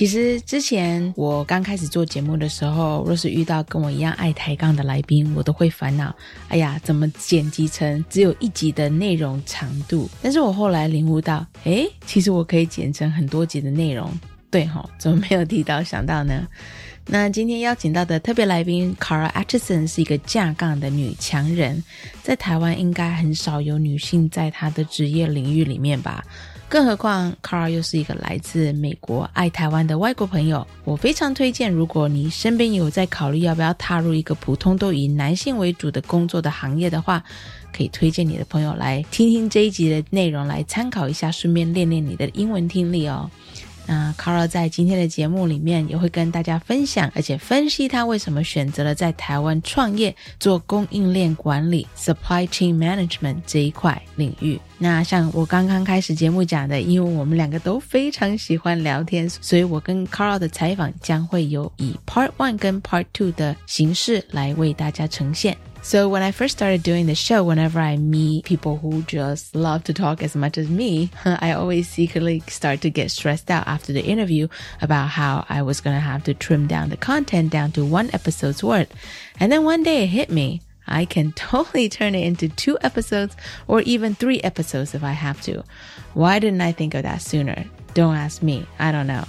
其实之前我刚开始做节目的时候，若是遇到跟我一样爱抬杠的来宾，我都会烦恼：哎呀，怎么剪辑成只有一集的内容长度？但是我后来领悟到，哎，其实我可以剪成很多集的内容。对哈，怎么没有提到想到呢？那今天邀请到的特别来宾 Cara Atchison 是一个架杠的女强人，在台湾应该很少有女性在她的职业领域里面吧。更何况，Carl 又是一个来自美国、爱台湾的外国朋友。我非常推荐，如果你身边有在考虑要不要踏入一个普通都以男性为主的工作的行业的话，可以推荐你的朋友来听听这一集的内容，来参考一下，顺便练练你的英文听力哦。那 Carl 在今天的节目里面也会跟大家分享，而且分析他为什么选择了在台湾创业做供应链管理 （supply chain management） 这一块领域。那像我刚刚开始节目讲的，因为我们两个都非常喜欢聊天，所以我跟 Carl 的采访将会有以 Part One 跟 Part Two 的形式来为大家呈现。So when I first started doing the show, whenever I meet people who just love to talk as much as me, I always secretly start to get stressed out after the interview about how I was going to have to trim down the content down to one episode's worth. And then one day it hit me. I can totally turn it into two episodes or even three episodes if I have to. Why didn't I think of that sooner? Don't ask me. I don't know.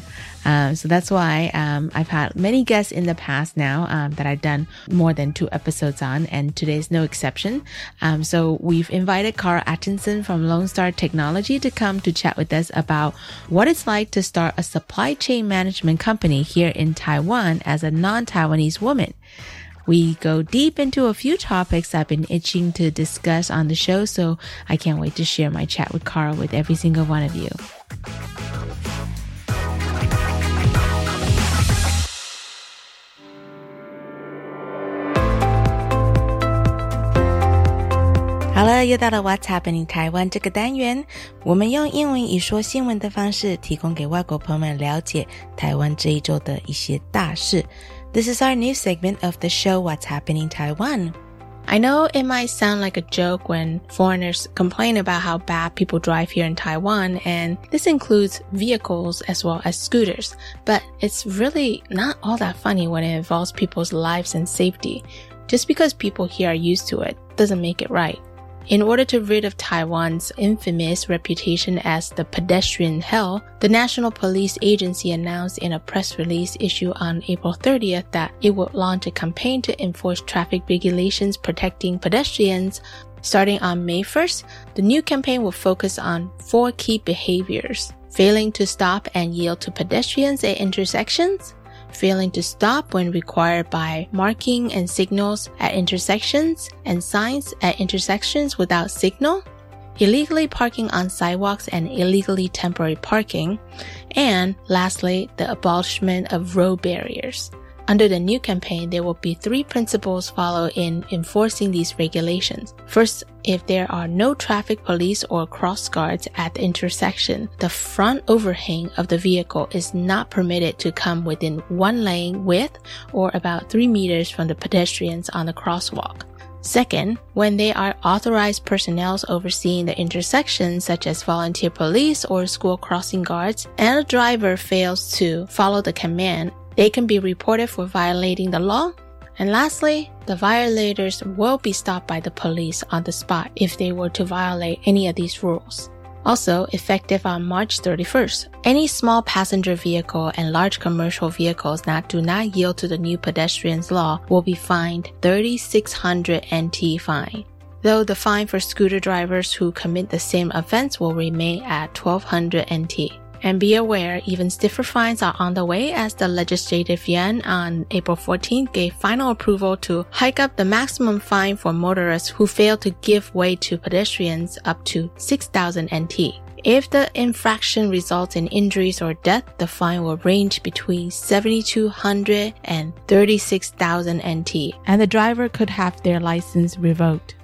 Um, so that's why um, I've had many guests in the past now um, that I've done more than two episodes on, and today's no exception. Um, so we've invited Kara Atchison from Lone Star Technology to come to chat with us about what it's like to start a supply chain management company here in Taiwan as a non-Taiwanese woman. We go deep into a few topics I've been itching to discuss on the show, so I can't wait to share my chat with Kara with every single one of you. 好了，又到了 What's Happening 台湾这个单元，我们用英文以说新闻的方式，提供给外国朋友们了解台湾这一周的一些大事。This is our new segment of the show What's Happening Taiwan. I know it might sound like a joke when foreigners complain about how bad people drive here in Taiwan, and this includes vehicles as well as scooters, but it's really not all that funny when it involves people's lives and safety. Just because people here are used to it doesn't make it right. In order to rid of Taiwan's infamous reputation as the pedestrian hell, the National Police Agency announced in a press release issued on April 30th that it would launch a campaign to enforce traffic regulations protecting pedestrians. Starting on May 1st, the new campaign will focus on four key behaviors. Failing to stop and yield to pedestrians at intersections, failing to stop when required by marking and signals at intersections and signs at intersections without signal, illegally parking on sidewalks and illegally temporary parking, and lastly, the abolishment of road barriers. Under the new campaign, there will be three principles followed in enforcing these regulations. First, if there are no traffic police or cross guards at the intersection, the front overhang of the vehicle is not permitted to come within one lane width or about three meters from the pedestrians on the crosswalk. Second, when they are authorized personnel overseeing the intersection, such as volunteer police or school crossing guards, and a driver fails to follow the command, they can be reported for violating the law. And lastly, the violators will be stopped by the police on the spot if they were to violate any of these rules. Also, effective on March 31st, any small passenger vehicle and large commercial vehicles that do not yield to the new pedestrians law will be fined 3600 NT fine. Though the fine for scooter drivers who commit the same offense will remain at 1200 NT. And be aware, even stiffer fines are on the way as the legislative yuan on April 14th gave final approval to hike up the maximum fine for motorists who fail to give way to pedestrians up to 6,000 NT. If the infraction results in injuries or death, the fine will range between 7,200 and 36,000 NT, and the driver could have their license revoked.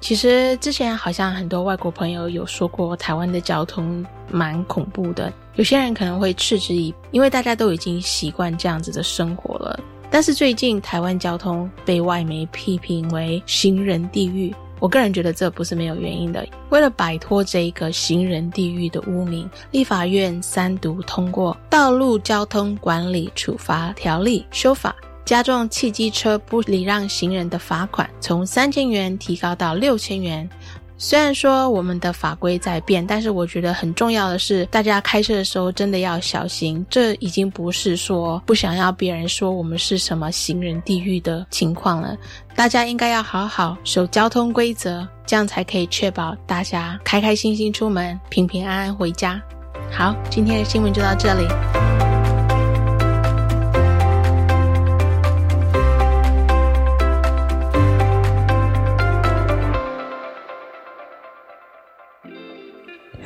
其实之前好像很多外国朋友有说过，台湾的交通蛮恐怖的。有些人可能会嗤之以，因为大家都已经习惯这样子的生活了。但是最近台湾交通被外媒批评为行人地狱，我个人觉得这不是没有原因的。为了摆脱这一个行人地狱的污名，立法院三读通过《道路交通管理处罚条例》修法。加重汽机车不礼让行人的罚款，从三千元提高到六千元。虽然说我们的法规在变，但是我觉得很重要的是，大家开车的时候真的要小心。这已经不是说不想要别人说我们是什么行人地狱的情况了。大家应该要好好守交通规则，这样才可以确保大家开开心心出门，平平安安回家。好，今天的新闻就到这里。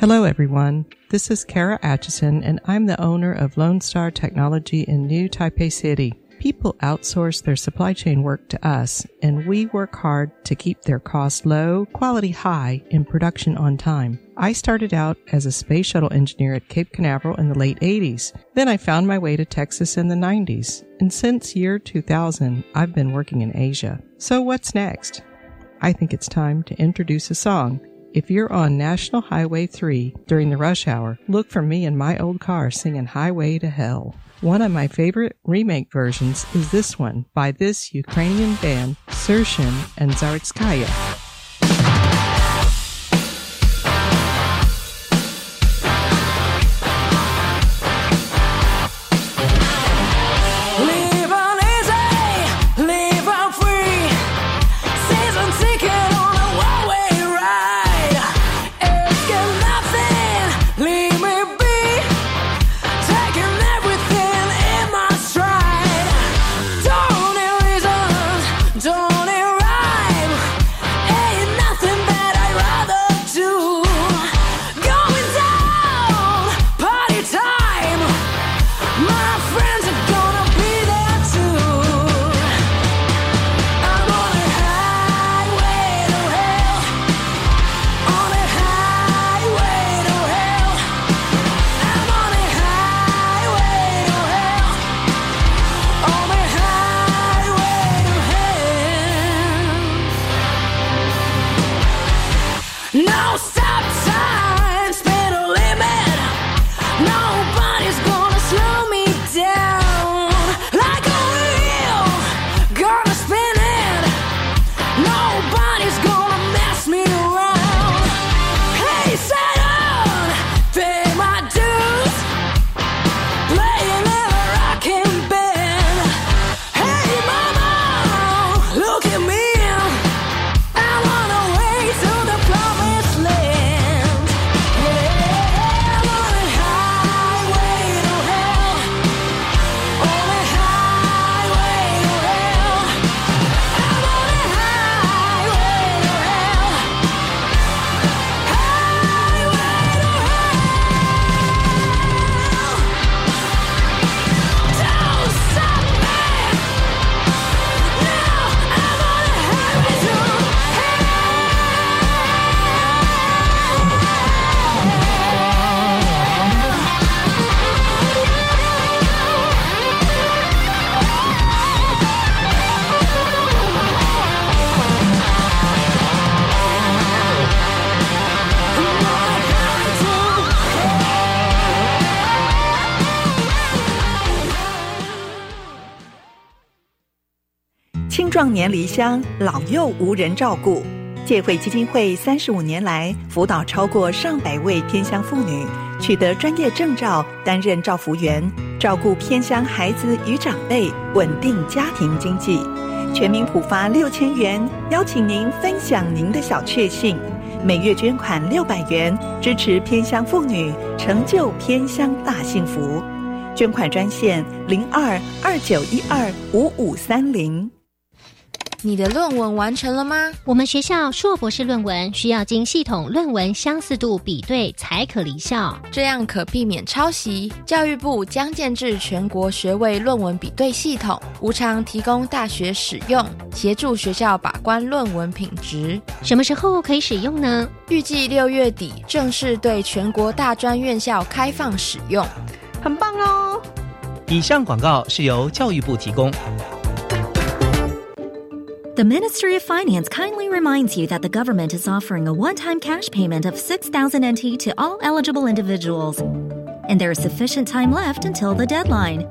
Hello, everyone. This is Kara Atchison, and I'm the owner of Lone Star Technology in New Taipei City. People outsource their supply chain work to us, and we work hard to keep their costs low, quality high, and production on time. I started out as a space shuttle engineer at Cape Canaveral in the late 80s. Then I found my way to Texas in the 90s. And since year 2000, I've been working in Asia. So what's next? I think it's time to introduce a song. If you're on National Highway 3 during the rush hour, look for me in my old car singing Highway to Hell. One of my favorite remake versions is this one by this Ukrainian band, Sershen and Zaritskaya. 青壮年离乡，老幼无人照顾。借会基金会三十五年来，辅导超过上百位偏乡妇女取得专业证照，担任照服员，照顾偏乡孩子与长辈，稳定家庭经济。全民普发六千元，邀请您分享您的小确幸。每月捐款六百元，支持偏乡妇女，成就偏乡大幸福。捐款专线零二二九一二五五三零。你的论文完成了吗？我们学校硕博士论文需要经系统论文相似度比对才可离校，这样可避免抄袭。教育部将建制全国学位论文比对系统，无偿提供大学使用，协助学校把关论文品质。什么时候可以使用呢？预计六月底正式对全国大专院校开放使用，很棒哦！以上广告是由教育部提供。The Ministry of Finance kindly reminds you that the government is offering a one time cash payment of 6,000 NT to all eligible individuals, and there is sufficient time left until the deadline.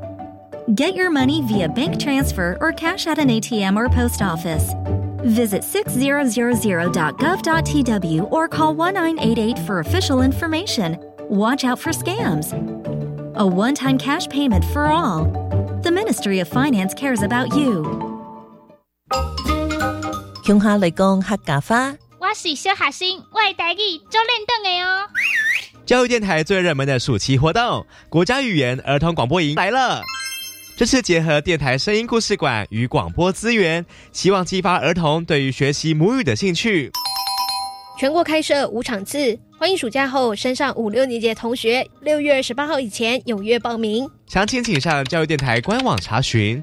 Get your money via bank transfer or cash at an ATM or post office. Visit 6000.gov.tw or call 1988 for official information. Watch out for scams. A one time cash payment for all. The Ministry of Finance cares about you. 乡下来讲客家话，我是小学生，我的台语做练凳的哦。教育电台最热门的暑期活动——国家语言儿童广播营来了。这次结合电台声音故事馆与广播资源，希望激发儿童对于学习母语的兴趣。全国开设五场次，欢迎暑假后升上五六年级的同学，六月二十八号以前踊跃报名。详情请上教育电台官网查询。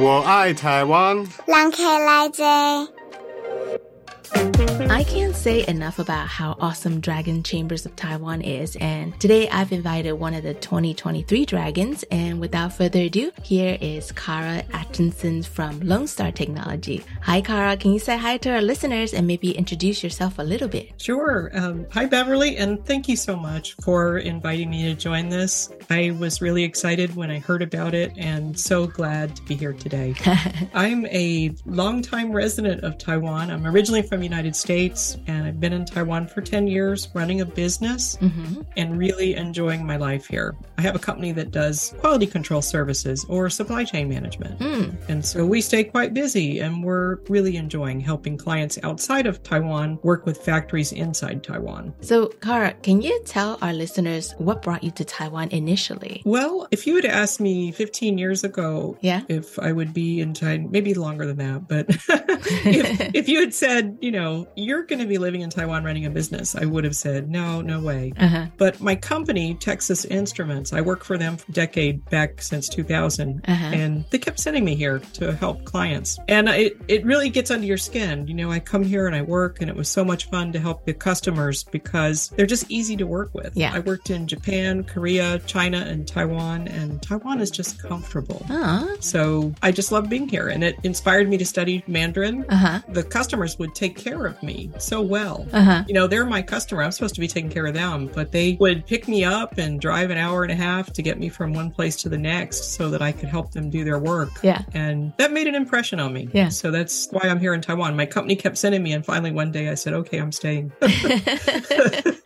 我爱台湾。来 say enough about how awesome Dragon Chambers of Taiwan is, and today I've invited one of the 2023 dragons. And without further ado, here is Kara Atchison from Lone Star Technology. Hi, Kara. Can you say hi to our listeners and maybe introduce yourself a little bit? Sure. Um, hi, Beverly, and thank you so much for inviting me to join this. I was really excited when I heard about it and so glad to be here today. I'm a longtime resident of Taiwan. I'm originally from the United States and I've been in Taiwan for 10 years running a business Mhm. and really enjoying my life here. I have a company that does quality control services or supply chain management. Mm. And so we stay quite busy and we're really enjoying helping clients outside of Taiwan work with factories inside Taiwan. So, Kara, can you tell our listeners what brought you to Taiwan initially? Well, if you had asked me 15 years ago Yeah. if I would be in Taiwan, maybe longer than that, but if, if you had said, you know, you're going to be living in Taiwan running a business, I would have said, no, no way. Uh-huh. But my company, Texas Instruments, I worked for them for a decade back since 2000, Uh-huh. and they kept sending me here to help clients. And it, it really gets under your skin. You know, I come here and I work, and it was so much fun to help the customers because they're just easy to work with. Yeah. I worked in Japan, Korea, China, and Taiwan, and Taiwan is just comfortable. Uh So I just love being here, and it inspired me to study Mandarin. huh. The customers would take care of me so well. Uh huh. You know, they're my customer. I'm supposed to be taking care of them, but they would pick me up and drive an hour and a half to get me from one place to the next so that I could help them do their work. Yeah. And that made an impression on me. Yeah. So that's why I'm here in Taiwan. My company kept sending me, and finally one day I said, okay, I'm staying.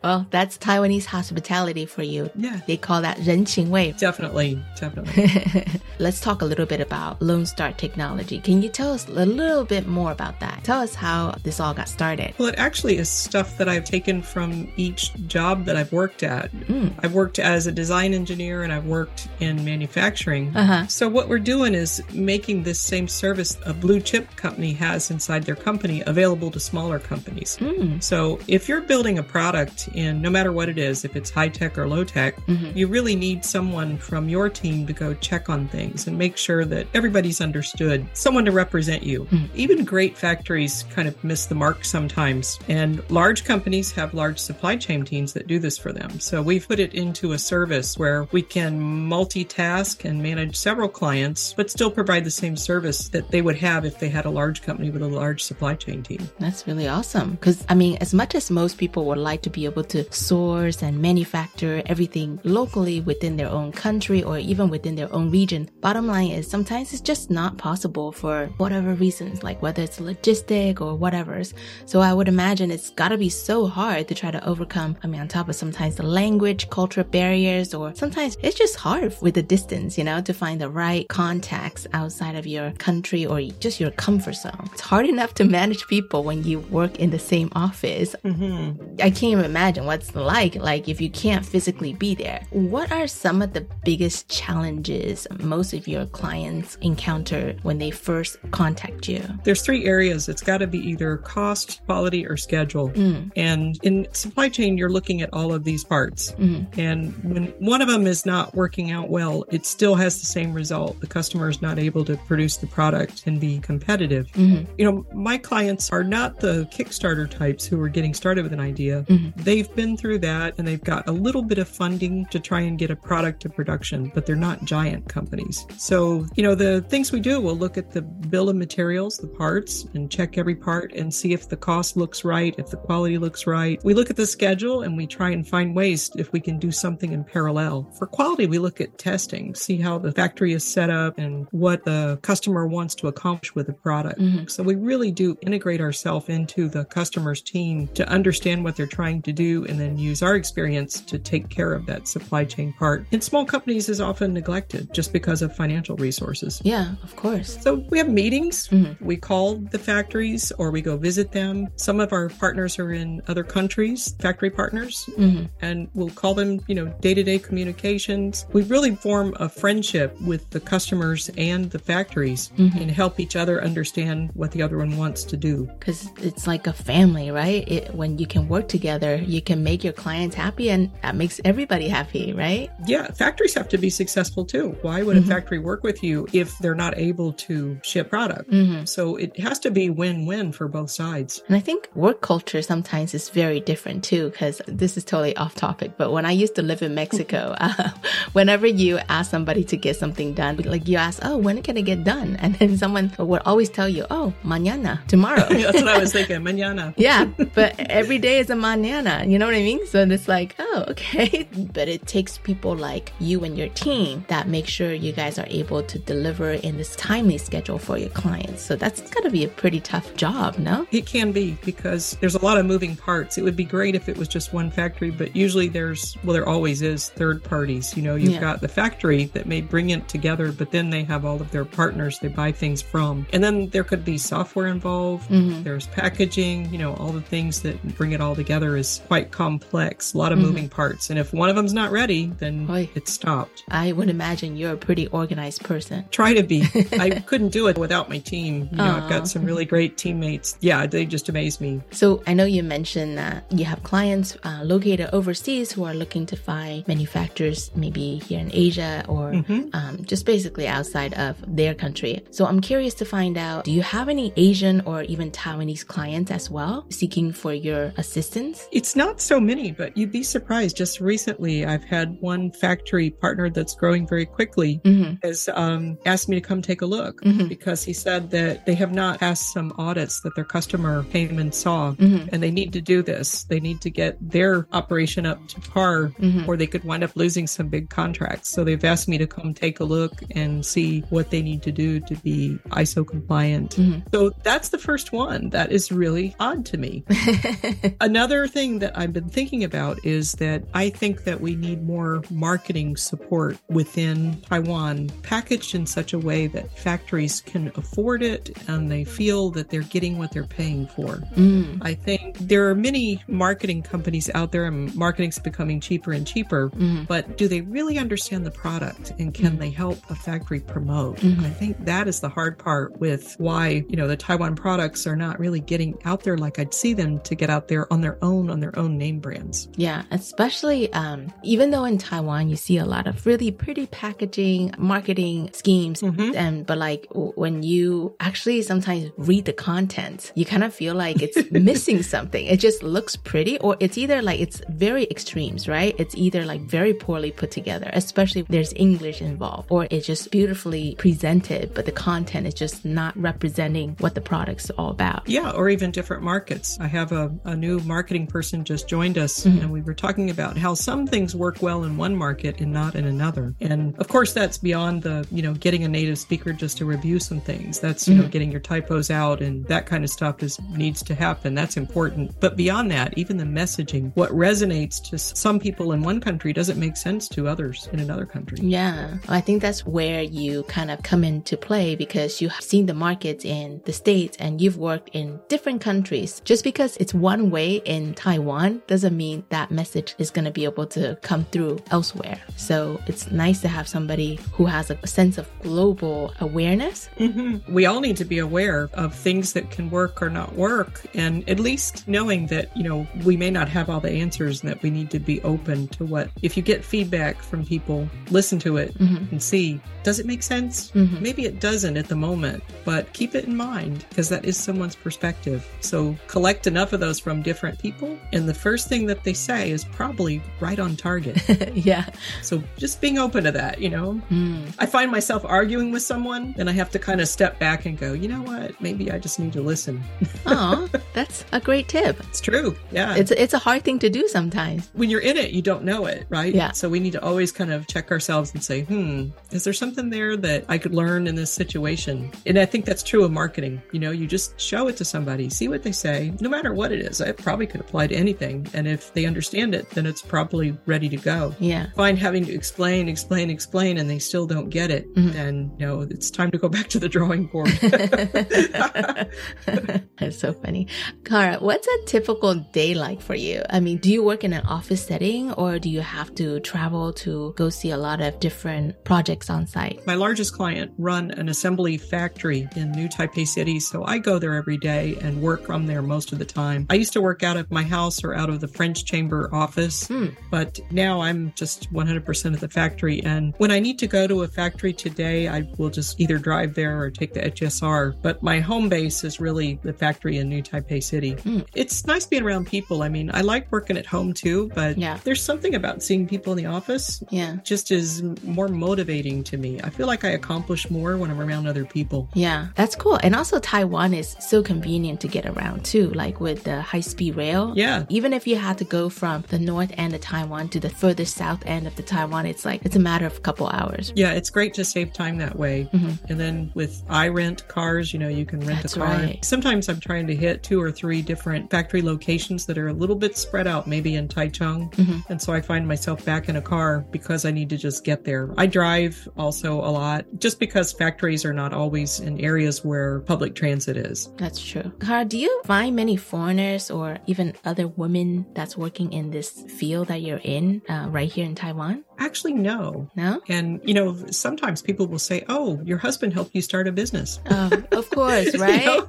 well, that's Taiwanese hospitality for you. Yeah. They call that 人情味. definitely, definitely. Let's talk a little bit about Lone Star Technology. Can you tell us a little bit more about that? Tell us how this all got started. Well, it actually is stuff that I've taken from each job that I've worked at. Mm. I've worked as a design engineer and I've worked in manufacturing. Uh-huh. So what we're doing is making this same service a blue chip company has inside their company available to smaller companies. Mm. So if you're building a product in no matter what it is, if it's high tech or low tech, Mhm. you really need someone from your team to go check on things and make sure that everybody's understood, someone to represent you. Even great factories kind of miss the mark sometimes. And large companies have large supply chain teams that do this for them. So we've put it into a service where we can multitask and manage several clients, but still provide the same service that they would have if they had a large company with a large supply chain team. That's really awesome. Because, I mean, as much as most people would like to be able to source and manufacture everything locally within their own country or even within their own region, bottom line is sometimes it's just not possible for whatever reasons, like whether it's logistic or whatever's. So I would imagine it's got to be so hard to try to overcome, I mean, on top of sometimes the language, cultural barriers, or sometimes it's just hard with the distance, you know, to find the right contacts outside of your country or just your comfort zone. It's hard enough to manage people when you work in the same office. Mm-hmm. I can't even imagine what's like, like if you can't physically be there. What are some of the biggest challenges most of your clients encounter when they first contact you? There's three areas. It's got to be either cost, quality, or schedule. Mm. And in supply chain, you're looking at all of these parts. Mhm. And when one of them is not working out well, it still has the same result. The customer is not able to produce the product and be competitive. Mhm. You know, my clients are not the Kickstarter types who are getting started with an idea. Mhm. They've been through that and they've got a little bit of funding to try and get a product to production, but they're not giant companies. So, you know, the things we do, we'll look at the bill of materials, the parts, and check every part and see if the cost looks right, if the quality looks right. We look at the schedule and we try and find ways if we can do something in parallel. For quality, we look at testing, see how the factory is set up and what the customer wants to accomplish with the product. Mhm. So we really do integrate ourselves into the customer's team to understand what they're trying to do and then use our experience to take care of that supply chain part. In small companies is often neglected just because of financial resources. Yeah, of course. So we have meetings. Mhm. We call the factories or we go visit them. Some of our partners are in other countries, factory partners, Mhm. and we'll call them, you know, day to day communications. We really form a friendship with the customers and the factories Mhm. and help each other understand what the other one wants to do. Because it's like a family, right? It, when you can work together, you can make your clients happy and that makes everybody happy, right? Yeah, factories have to be successful too. Why would Mhm. a factory work with you if they're not able to ship product? Mhm. So it has to be win win for both sides. And I think work culture sometimes is very different too, because this is totally off topic. But when I used to live in Mexico, uh, whenever you ask somebody to get something done, like you ask, oh, when can it get done? And then someone would always tell you, oh, mañana, tomorrow. That's what I was thinking. Mañana. Yeah, but every day is a mañana. You know what I mean? So it's like, oh, okay. But it takes people like you and your team that make sure you guys are able to deliver in this timely schedule for your clients. So that's got to be a pretty tough job, no? It can be because there's a lot of moving parts. It would be great if it was just one factory, but usually there's, well, there always is third parties. You know, you've Yeah. got the factory that may bring it together, but then they have all of their partners they buy things from. And then there could be software involved. Mhm. There's packaging, you know, all the things that bring it all together is quite complex, a lot of Mhm. moving parts. And if one of them's not ready, then Oy. it's stopped. I would imagine you're a pretty organized person. Try to be. I couldn't do it without my team. You know, I've got some really great teammates. Yeah, they just amaze me. So I know you mentioned that you have clients uh, located overseas who are looking to find manufacturers maybe here in Asia or Mhm. um, just basically outside of their country. So I'm curious to find out, do you have any Asian or even Taiwanese clients as well seeking for your assistance? It's not so many, but you'd be surprised. Just recently, I've had one factory partner that's growing very quickly Mhm. has um, asked me to come take a look Mhm. because he said that they have not passed some audits that their customer came and saw, Mhm. and they need to do this. They need to get their operation up to par, Mhm. or they could wind up losing some big contracts. So they've asked me to come take a look and see what they need to do to be ISO compliant. Mhm. So that's the first one. That is really odd to me. Another thing that I've been thinking about is that I think that we need more marketing support within Taiwan, packaged in such a way that factories can afford it and they feel that they're getting what they're paying for. Mm. Mm. I think there are many marketing companies out there, and marketing's becoming cheaper and cheaper. Mm. But do they really understand the product, and can mm. they help a factory promote? Mm-hmm. I think that is the hard part with why you know the Taiwan products are not really getting out there like I'd see them to get out there on their own on their own name brands. Yeah, especially um, even though in Taiwan you see a lot of really pretty packaging, marketing schemes, mm-hmm. and but like when you actually sometimes read the content, you kind of feel like it's missing something. It just looks pretty, or it's either like it's very extremes, right? It's either like very poorly put together, especially if there's English involved, or it's just beautifully presented, but the content is just not representing what the product's all about. Yeah, or even different markets. I have a, a new marketing person just joined us, mm-hmm. and we were talking about how some things work well in one market and not in another. And of course, that's beyond the, you know, getting a native speaker just to review some things. That's, you mm-hmm. know, getting your typos out and that kind of stuff is needs to happen. And that's important. But beyond that, even the messaging, what resonates to some people in one country doesn't make sense to others in another country. Yeah. I think that's where you kind of come into play because you've seen the markets in the States and you've worked in different countries. Just because it's one way in Taiwan doesn't mean that message is going to be able to come through elsewhere. So it's nice to have somebody who has a sense of global awareness. Mm-hmm. We all need to be aware of things that can work or not work. And at least knowing that, you know, we may not have all the answers and that we need to be open to what, if you get feedback from people, listen to it mm-hmm. and see, does it make sense? Mm-hmm. Maybe it doesn't at the moment, but keep it in mind because that is someone's perspective. So collect enough of those from different people. And the first thing that they say is probably right on target. yeah. So just being open to that, you know? Mm. I find myself arguing with someone and I have to kind of step back and go, you know what? Maybe I just need to listen. Oh, that's a great tip. It's true. Yeah. It's, it's a hard thing to do sometimes. When you're in it, you don't know it, right? Yeah. So we need to always kind of check ourselves and say, hmm, is there something there that I could learn in this situation? And I think that's true of marketing. You know, you just show it to somebody, see what they say, no matter what it is. It probably could apply to anything. And if they understand it, then it's probably ready to go. Yeah. Find having to explain, explain, explain, and they still don't get it, mm-hmm. then you know it's time to go back to the drawing board. That's so funny. Kara, what's a typical day like for you? I mean, do you work in an office setting or do you have to travel to go see a lot of different projects on site? My largest client run an assembly factory in New Taipei City, so I go there every day and work from there most of the time. I used to work out of my house or out of the French Chamber office, hmm. but now I'm just 100% at the factory. And when I need to go to a factory today, I will just either drive there or take the HSR. But my home base is really the factory in New Taipei City. Hmm. It's nice being around people. I mean, I like working at home too, but yeah. there's something about seeing people in the office. Yeah. Just is more motivating to me. I feel like I accomplish more when I'm around other people. Yeah, that's cool. And also Taiwan is so convenient to get around too, like with the high speed rail. Yeah. Even if you had to go from the north end of Taiwan to the further south end of the Taiwan, it's like it's a matter of a couple hours. Yeah, it's great to save time that way. Mm-hmm. And then with I rent cars, you know, you can rent That's a car. Right. Sometimes I'm trying to hit two or three different factory locations that are a little bit spread out, maybe in Taichung. Mm-hmm. And so I find myself back in a car because I need to just get there. I drive also a lot just because factories are not always in areas where public transit is. That's true. Kara, do you find many foreigners or even other women that's working in this field that you're in uh, right here in Taiwan? Actually, no. No? And, you know, sometimes people will say, oh, your husband helped you start a business. Oh, of course, right?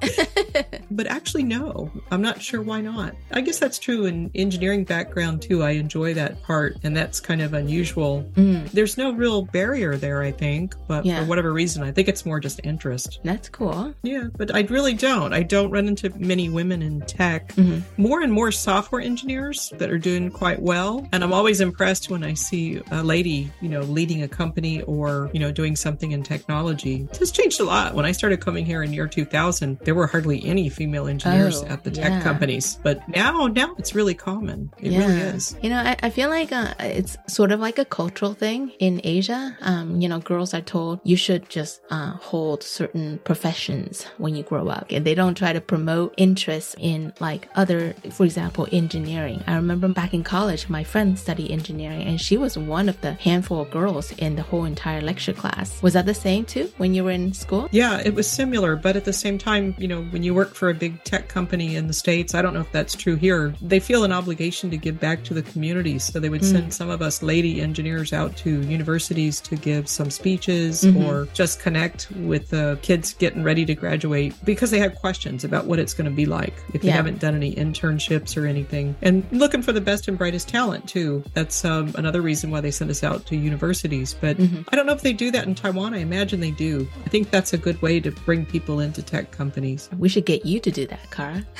but actually, no. I'm not sure why not. I guess that's true in engineering background, too. I enjoy that part, and that's kind of unusual. Mm. There's no real barrier there, I think, but yeah. for whatever reason, I think it's more just interest. That's cool. Yeah, but I really don't. I don't run into many women in tech. Mm-hmm. More and more software engineers that are doing quite well. And I'm always impressed when I see a lady, you know, leading a company or, you know, doing something in technology. It's changed a lot. When I started coming here in year 2000, there were hardly any female engineers at the tech yeah. companies. But now, now it's really common. It yeah. really is. You know, I, I feel like uh, it's sort of like a cultural thing in Asia. Um, you know, girls are told you should just uh, hold certain professions when you grow up. And they don't try to promote interest in like other, for example, engineering. I remember back in college, my friend studied engineering and she was one of of the handful of girls in the whole entire lecture class. Was that the same too when you were in school? Yeah, it was similar, but at the same time, you know, when you work for a big tech company in the States, I don't know if that's true here, they feel an obligation to give back to the community. So they would Mm. send some of us lady engineers out to universities to give some speeches Mhm. or just connect with the kids getting ready to graduate because they have questions about what it's going to be like if they Yeah. haven't done any internships or anything. And looking for the best and brightest talent too. That's um, another reason why they send us out to universities. But Mhm. I don't know if they do that in Taiwan. I imagine they do. I think that's a good way to bring people into tech companies. We should get you to do that,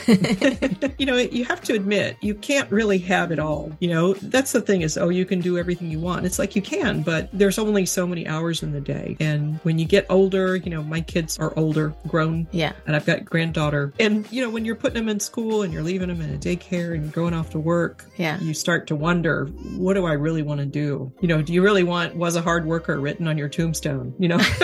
You know, you have to admit, you can't really have it all. You know, that's the thing is, oh, you can do everything you want. It's like you can, but there's only so many hours in the day. And when you get older, you know, my kids are older, grown. Yeah. And I've got granddaughter. And, you know, when you're putting them in school and you're leaving them in a daycare and you're going off to work, Yeah. you start to wonder, what do I really want to do? You know, do you really want was a hard worker written on your tombstone? You know?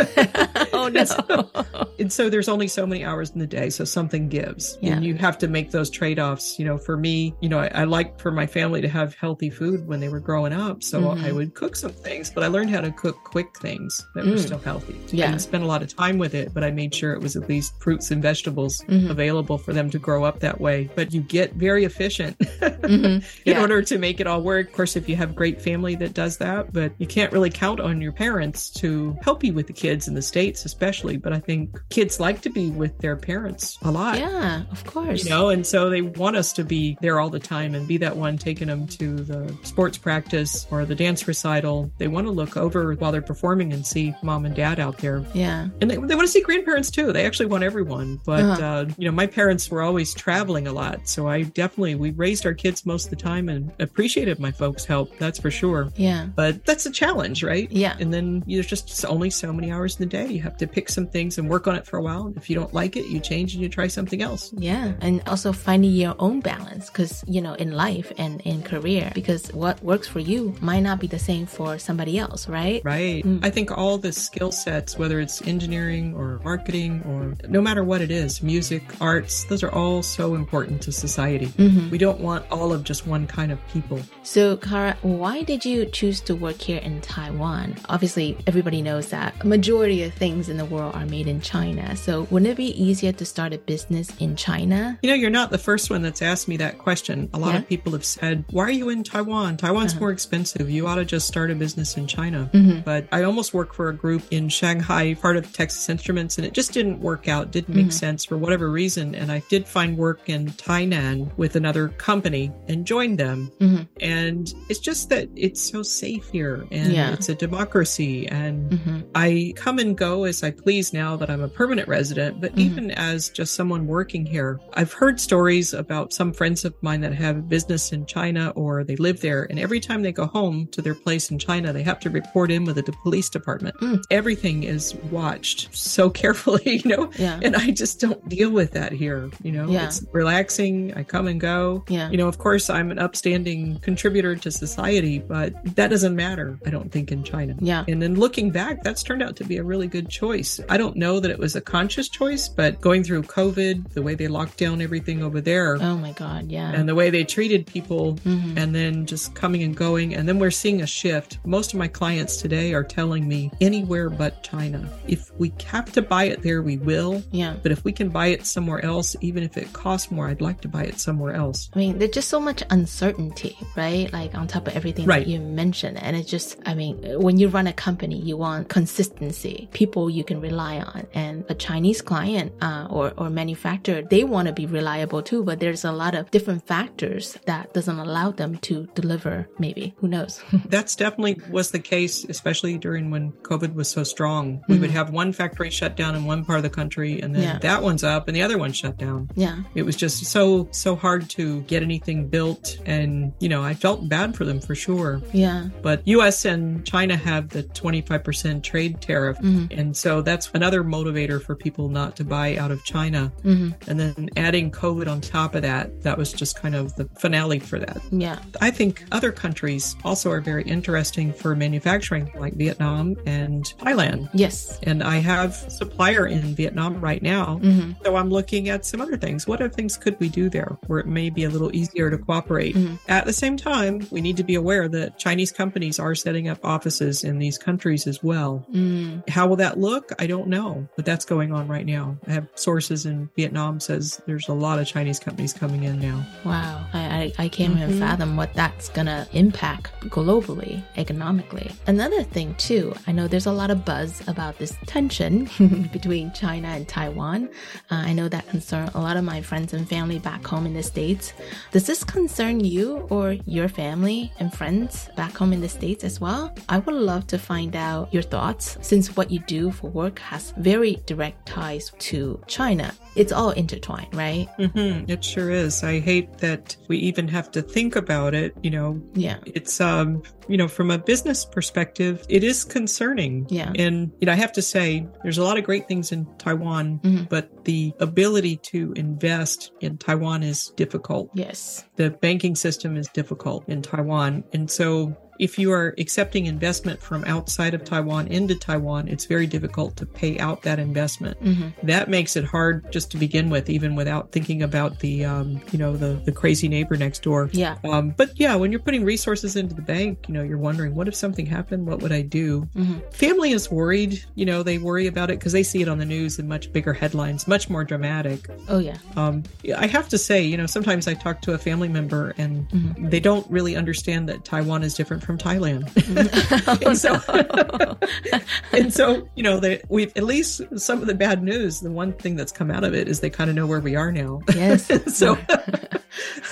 oh no. and so there's only so many hours in the day so something gives Yeah. And you have to make those trade-offs you know for me you know i, I liked for my family to have healthy food when they were growing up so Mhm. i would cook some things but i learned how to cook quick things that were Mm. still healthy Yeah. i didn't spend a lot of time with it but i made sure it was at least fruits and vegetables Mhm. available for them to grow up that way but you get very efficient Mhm. in Yeah. order to make it all work. Of course, if you have great family that does that, but you can't really count on your parents to help you with the kids in the States, especially. But I think kids like to be with their parents a lot. Yeah, of course. You know, and so they want us to be there all the time and be that one taking them to the sports practice or the dance recital. They want to look over while they're performing and see mom and dad out there. Yeah. And they, they want to see grandparents too. They actually want everyone. But, Uh-huh. uh, you know, my parents were always traveling a lot. So I definitely, we raised our kids most of the time and appreciated my folks' help. That's for sure. Yeah. But that's a challenge, right? Yeah. And then there's just only so many hours in the day. You have to pick some things and work on it for a while. If you don't like it, you change and you try something else. Yeah, and also finding your own balance because, you know, in life and in career, because what works for you might not be the same for somebody else, right? Right. Mm. I think all the skill sets, whether it's engineering or marketing or no matter what it is, music, arts, those are all so important to society. Mhm. We don't want all of just one kind of people. So, Kara, why did you choose to work here in Taiwan? Obviously, everybody knows that a majority of things in the world are made in China. So, wouldn't it be easier to start a business in China? You know, you're not the first one that's asked me that question. A lot Yeah. of people have said, Why are you in Taiwan? Taiwan's Uh-huh. more expensive. You ought to just start a business in China. Mhm. But I almost worked for a group in Shanghai, part of Texas Instruments, and it just didn't work out, didn't make Mhm. sense for whatever reason. And I did find work in Tainan with another company and joined them. Mhm. And it's just that it's so safe here and Yeah. it's a democracy. And Mhm. I come and go as I please now that I'm a permanent resident, but Mhm. even as just someone working here, I've heard stories about some friends of mine that have a business in China or they live there. And every time they go home to their place in China, they have to report in with the police department. Mm. Everything is watched so carefully, you know? Yeah. And I just don't deal with that here, you know? Yeah. It's relaxing. I come and go. Yeah. You know, of course, I'm an upstanding contributor to society, but that doesn't matter, I don't think, in China. Yeah. And then looking back, that's turned out to be a really good choice. I don't know that it was a conscious choice, but going through COVID, the way they locked down everything over there, Oh my God, yeah. and the way they treated people, Mhm. and then just coming and going. And then we're seeing a shift. Most of my clients today are telling me anywhere but China. If we have to buy it there, we will. Yeah. But if we can buy it somewhere else, even if it costs more, I'd like to buy it somewhere else. I mean, there's just so much uncertainty, right? Like on top of everything Right. that you mentioned. And it's just, I mean, when you run a company, you want consistency, people you can rely on. And a Chinese client uh, or, or manufacturer, they want to be reliable too, but there's a lot of different factors that doesn't allow them to deliver, maybe. Who knows? That's definitely was the case, especially during when COVID was so strong. We would Mhm. have one factory shut down in one part of the country, and then Yeah. that one's up, and the other one shut down. yeah. It was just so so hard to get anything built, and you know I felt bad for them for sure. Yeah. But U.S. and China have the 25% trade tariff, Mhm. and so that's another motivator for people not to buy out of China. Mhm. And then adding COVID on top of that, that was just kind of the finale for that. Yeah. I think other countries also are very interesting for manufacturing, like Vietnam and Thailand. Yes. And I have supplier in Vietnam right now. Mhm. So I'm looking at some other things. What other things could we do there where it may be a little easier to cooperate? At the same time, we need to be aware that Chinese companies are setting up offices in these countries as well. Mm. How will that look? I don't know, but that's going on right now. I have sources in Vietnam says there's a lot of Chinese companies coming in now. Wow, I, I, I can't even Mhm. fathom what that's gonna impact globally, economically. Another thing, too, I know there's a lot of buzz about this tension between China and Taiwan. Uh, I know that concern a lot of my friends and family back home in the States. Does this concern you or your family and friends back home in the States as well? I would love to find out your thoughts since what you do for work has very direct ties to China. It's all intertwined, right? Mm-hmm. It sure is. I hate that we even have to think about it. You know, Yeah. it's um, you know, from a business perspective, it is concerning. Yeah. And you know, I have to say, there's a lot of great things in Taiwan, Mhm. but the ability to invest in Taiwan is difficult. Yes. The banking system is difficult in Taiwan, and so. If you are accepting investment from outside of Taiwan into Taiwan, it's very difficult to pay out that investment Mhm. that makes it hard just to begin with, even without thinking about the, um, you know, the, the crazy neighbor next door. Yeah. Um, but yeah, when you're putting resources into the bank, you know, you're wondering, what if something happened? What would I do? Mhm. Family is worried. You know, they worry about it because they see it on the news in much bigger headlines, much more dramatic. Oh, yeah. Um, I have to say, you know, sometimes I talk to a family member and Mhm. they don't really understand that Taiwan is different from Thailand. and so, and so, you know, they, we've at least some of the bad news. The one thing that's come out of it is they kind of know where we are now. Yes. so,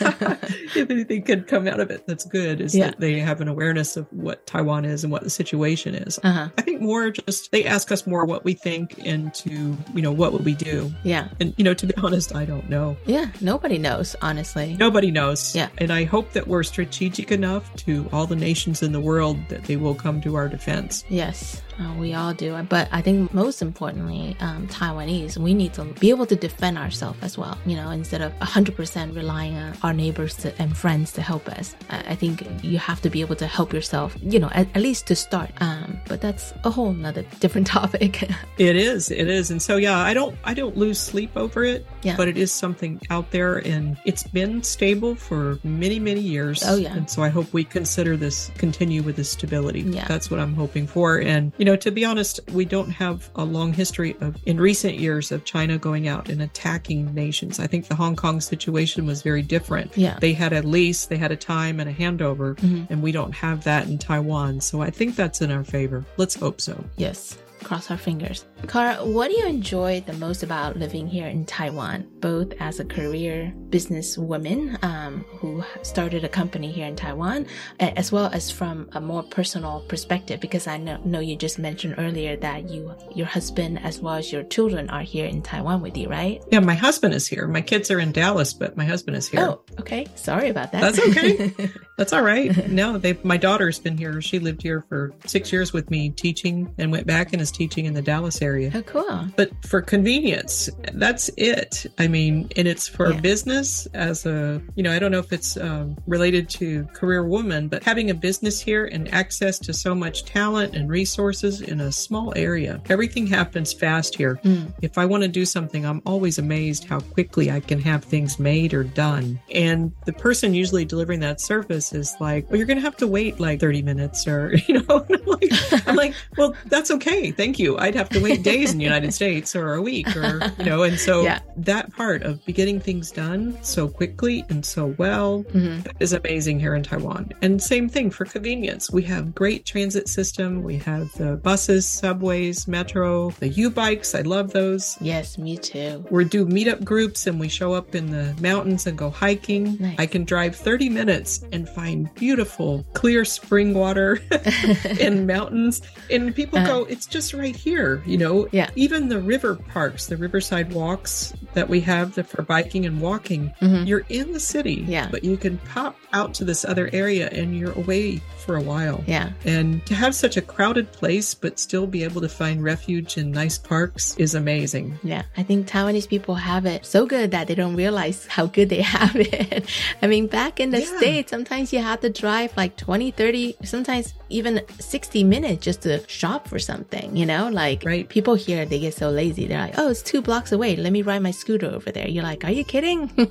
if anything could come out of it, that's good. Is Yeah. that they have an awareness of what Taiwan is and what the situation is. Uh-huh. I think more just they ask us more what we think and to you know what would we do. Yeah. And you know, to be honest, I don't know. Yeah. Nobody knows, honestly. Nobody knows. Yeah. And I hope that we're strategic enough to all the nations in the world that they will come to our defense. Yes, uh, we all do. But I think most importantly, um, Taiwanese, we need to be able to defend ourselves as well, you know, instead of 100% relying on our neighbors to, and friends to help us. I, I think you have to be able to help yourself, you know, at, at least to start. Um, but that's a whole nother different topic. It is, it is. And so yeah, I don't I don't lose sleep over it. Yeah. But it is something out there and it's been stable for many, many years. Oh, yeah. And so I hope we consider this continue with this stability. Yeah. That's what I'm hoping for. And you know, to be honest, we don't have a long history of in recent years of China going out and attacking nations. I think the Hong Kong situation was very different. Yeah. They had a lease, they had a time and a handover, Mhm. and we don't have that in Taiwan. So I think that's in our favor. Let's hope so. yes. Cross our fingers. Kara, what do you enjoy the most about living here in Taiwan, both as a career businesswoman um, who started a company here in Taiwan, as well as from a more personal perspective? Because I know, know you just mentioned earlier that you, your husband, as well as your children, are here in Taiwan with you, right? Yeah, my husband is here. My kids are in Dallas, but my husband is here. Oh, okay. Sorry about that. That's okay. That's all right. No, they my daughter's been here. She lived here for six years with me teaching and went back and is teaching in the Dallas area. Oh, cool. But for convenience, that's it. I mean, and it's for Yeah. business as a, you know, I don't know if it's um, related to career woman, but having a business here and access to so much talent and resources in a small area. Everything happens fast here. Mm. If I want to do something, I'm always amazed how quickly I can have things made or done. And the person usually delivering that service is like, well, you're going to have to wait like 30 minutes or, you know, I'm like, I'm like, well, that's okay. Thank you. I'd have to wait days in the United States or a week or, you know, and so Yeah. that part of getting things done so quickly and so well Mhm. is amazing here in Taiwan. And same thing for convenience. We have great transit system. We have the buses, subways, metro, the U-bikes. I love those. Yes, me too. We do meetup groups and we show up in the mountains and go hiking. Nice. I can drive 30 minutes and find beautiful, clear spring water in mountains. And people Uh-huh. go, it's just right here, you know? Yeah. Even the river parks, the riverside walks that we have for biking and walking, Mhm. you're in the city, Yeah. but you can pop out to this other area and you're away for a while. Yeah. And to have such a crowded place, but still be able to find refuge in nice parks is amazing. Yeah, I think Taiwanese people have it so good that they don't realize how good they have it. I mean, back in the Yeah. States, sometimes you have to drive like 20, 30, sometimes even 60 minutes just to shop for something, you know? Like, right. people here, they get so lazy. They're like, oh, it's two blocks away. Let me ride my scooter over there. You're like, are you kidding?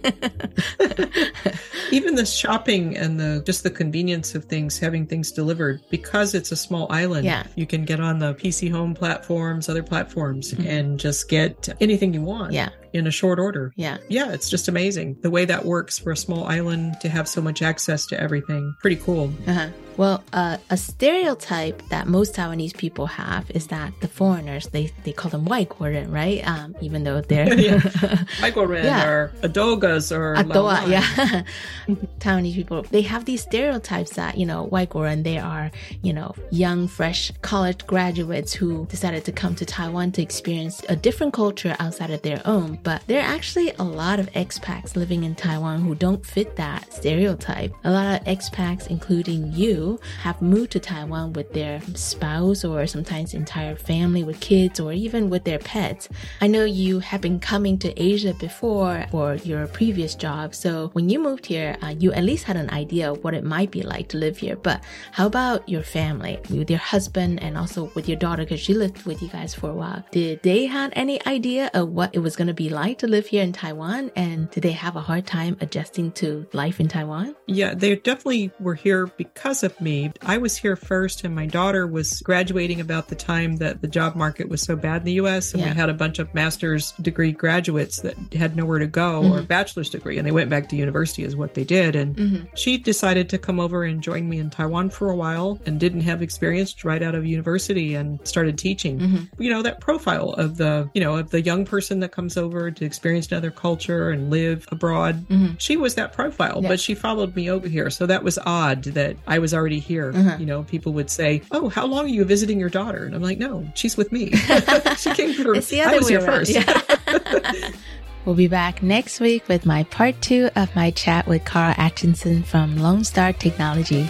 Even the shopping and the just the convenience of things, having things delivered, because it's a small island, Yeah. you can get on the PChome platforms, other platforms, and just get anything you want. Mm-hmm. Yeah. In a short order. Yeah. Yeah, it's just amazing. The way that works for a small island to have so much access to everything. Pretty cool. Uh-huh. Well, uh, a stereotype that most Taiwanese people have is that the foreigners they, they call them white Korean, right? Um, even though they're yeah. Michaelren Yeah. or Adogas or Adoa, yeah. Taiwanese people, they have these stereotypes that, you know, white Korean, they are, you know, young, fresh college graduates who decided to come to Taiwan to experience a different culture outside of their own. But there are actually a lot of expats living in Taiwan who don't fit that stereotype. A lot of expats, including you, have moved to Taiwan with their spouse or sometimes entire family with kids or even with their pets. I know you have been coming to Asia before for your previous job. So when you moved here, uh, you at least had an idea of what it might be like to live here. But how about your family with your husband and also with your daughter? Because she lived with you guys for a while. Did they have any idea of what it was going to be like to live here in Taiwan? And did they have a hard time adjusting to life in Taiwan? Yeah, they definitely were here because of me. I was here first, and my daughter was graduating about the time that the job market was so bad in the US. And Yeah. we had a bunch of master's degree graduates that had nowhere to go or Mhm. bachelor's degree, and they went back to university, is what they did. And Mhm. she decided to come over and join me in Taiwan for a while and didn't have experience right out of university and started teaching. Mhm. You know, that profile of the, you know, of the young person that comes over to experience another culture and live abroad. Mhm. She was that profile, Yeah. but she followed me over here. So that was odd that I was already here. Uh-huh. You know, people would say, Oh, how long are you visiting your daughter? And I'm like, No, she's with me. she came for It's the I was here around. first. Yeah. we'll be back next week with my part two of my chat with Kara Atchison from Lone Star Technology.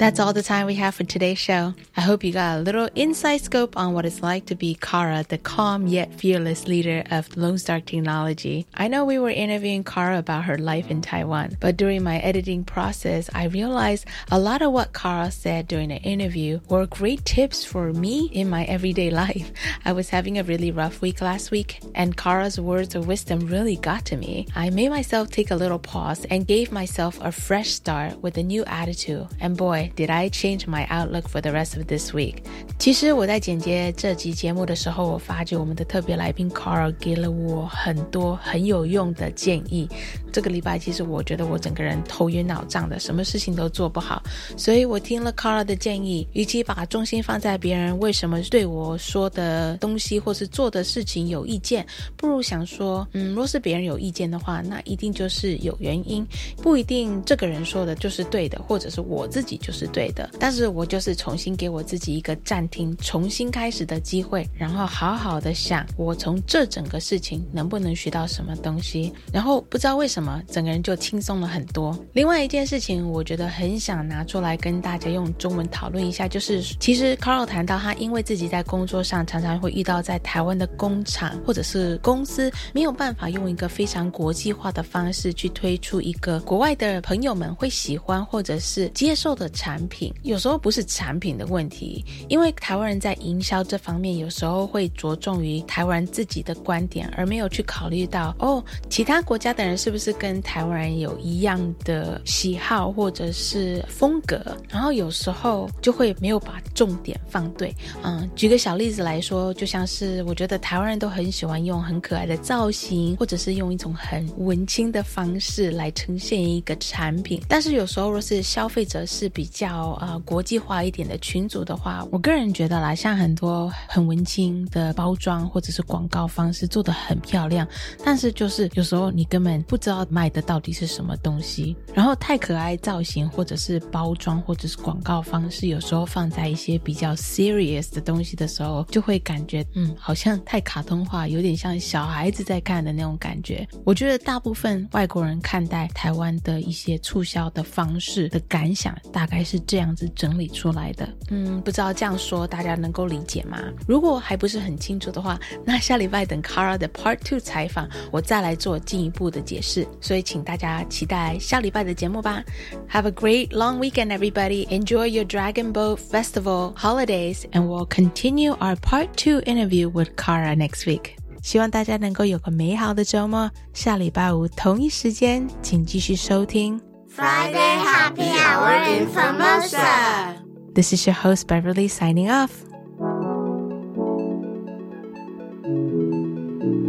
That's all the time we have for today's show. I hope you got a little inside scope on what it's like to be Kara, the calm yet fearless leader of Lone Star Technology. I know we were interviewing Kara about her life in Taiwan, but during my editing process, I realized a lot of what Kara said during the interview were great tips for me in my everyday life. I was having a really rough week last week, and Kara's words of wisdom really got to me. I made myself take a little pause and gave myself a fresh start with a new attitude. And boy, did I change my outlook for the rest of this week. 其实我在剪接这集节目的时候，我发觉我们的特别来宾 Carl 给了我很多很有用的建议。这个礼拜其实我觉得我整个人头晕脑胀的，什么事情都做不好，所以我听了 Carl 的建议，与其把重心放在别人为什么对我说的东西或是做的事情有意见，不如想说，嗯，若是别人有意见的话，那一定就是有原因，不一定这个人说的就是对的，或者是我自己就是是对的。但是我就是重新给我自己一个暂停、重新开始的机会，然后好好的想，我从这整个事情能不能学到什么东西。然后不知道为什么，整个人就轻松了很多。另外一件事情，我觉得很想拿出来跟大家用中文讨论一下，就是其实 Carl 谈到他因为自己在工作上常常会遇到在台湾的工厂或者是公司没有办法用一个非常国际化的方式去推出一个国外的朋友们会喜欢或者是接受的产产品。有时候不是产品的问题，因为台湾人在营销这方面有时候会着重于台湾人自己的观点，而没有去考虑到哦，其他国家的人是不是跟台湾人有一样的喜好或者是风格，然后有时候就会没有把重点放对。嗯，举个小例子来说，就像是我觉得台湾人都很喜欢用很可爱的造型，或者是用一种很文青的方式来呈现一个产品，但是有时候若是消费者是比较较呃国际化一点的群组的话，我个人觉得啦，像很多很文青的包装或者是广告方式做的很漂亮，但是就是有时候你根本不知道卖的到底是什么东西，然后太可爱造型或者是包装或者是广告方式，有时候放在一些比较 serious 的东西的时候，就会感觉嗯好像太卡通化，有点像小孩子在看的那种感觉。我觉得大部分外国人看待台湾的一些促销的方式的感想，大概是这样子整理出来的。嗯，不知道这样说大家能够理解吗？如果还不是很清楚的话，那下礼拜等 Kara 的 Part Two 采访，我再来做进一步的解释。所以请大家期待下礼拜的节目吧。Have a great long weekend, everybody. Enjoy your Dragon Boat Festival holidays, and we'll continue our Part Two interview with Kara next week. 希望大家能够有个美好的周末。下礼拜五同一时间，请继续收听 Friday Happy Hour in Formosa. This is your host Beverly signing off.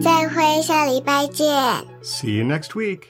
再会，下礼拜见。 See you next week.